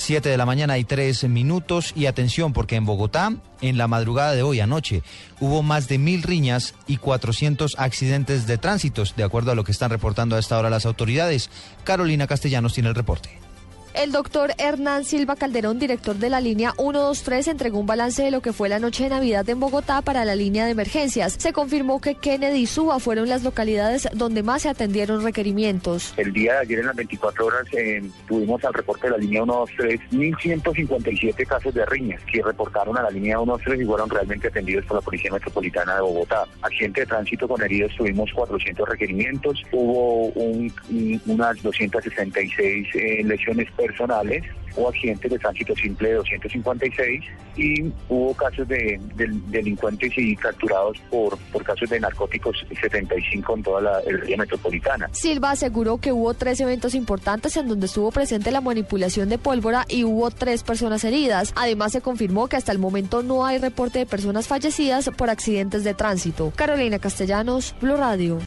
7 de la mañana y 3 minutos y atención porque en Bogotá, en la madrugada de hoy anoche, hubo más de mil riñas y 400 accidentes de tránsitos, de acuerdo a lo que están reportando a esta hora las autoridades. Carolina Castellanos tiene el reporte. El doctor Hernán Silva Calderón, director de la línea 123, entregó un balance de lo que fue la noche de Navidad en Bogotá para la línea de emergencias. Se confirmó que Kennedy y Suba fueron las localidades donde más se atendieron requerimientos. El día de ayer en las 24 horas eh, tuvimos al reporte de la línea 123 1.157 casos de riñas que reportaron a la línea 123 y fueron realmente atendidos por la Policía Metropolitana de Bogotá. Accidente de tránsito con heridos tuvimos 400 requerimientos, hubo un, unas 266 eh, lesiones personales o accidentes de tránsito simple de 256 y hubo casos de, delincuentes y capturados por, por casos de narcóticos 75 en toda la área metropolitana. Silva aseguró que hubo tres eventos importantes en donde estuvo presente la manipulación de pólvora y hubo tres personas heridas. Además se confirmó que hasta el momento no hay reporte de personas fallecidas por accidentes de tránsito. Carolina Castellanos, Blue Radio.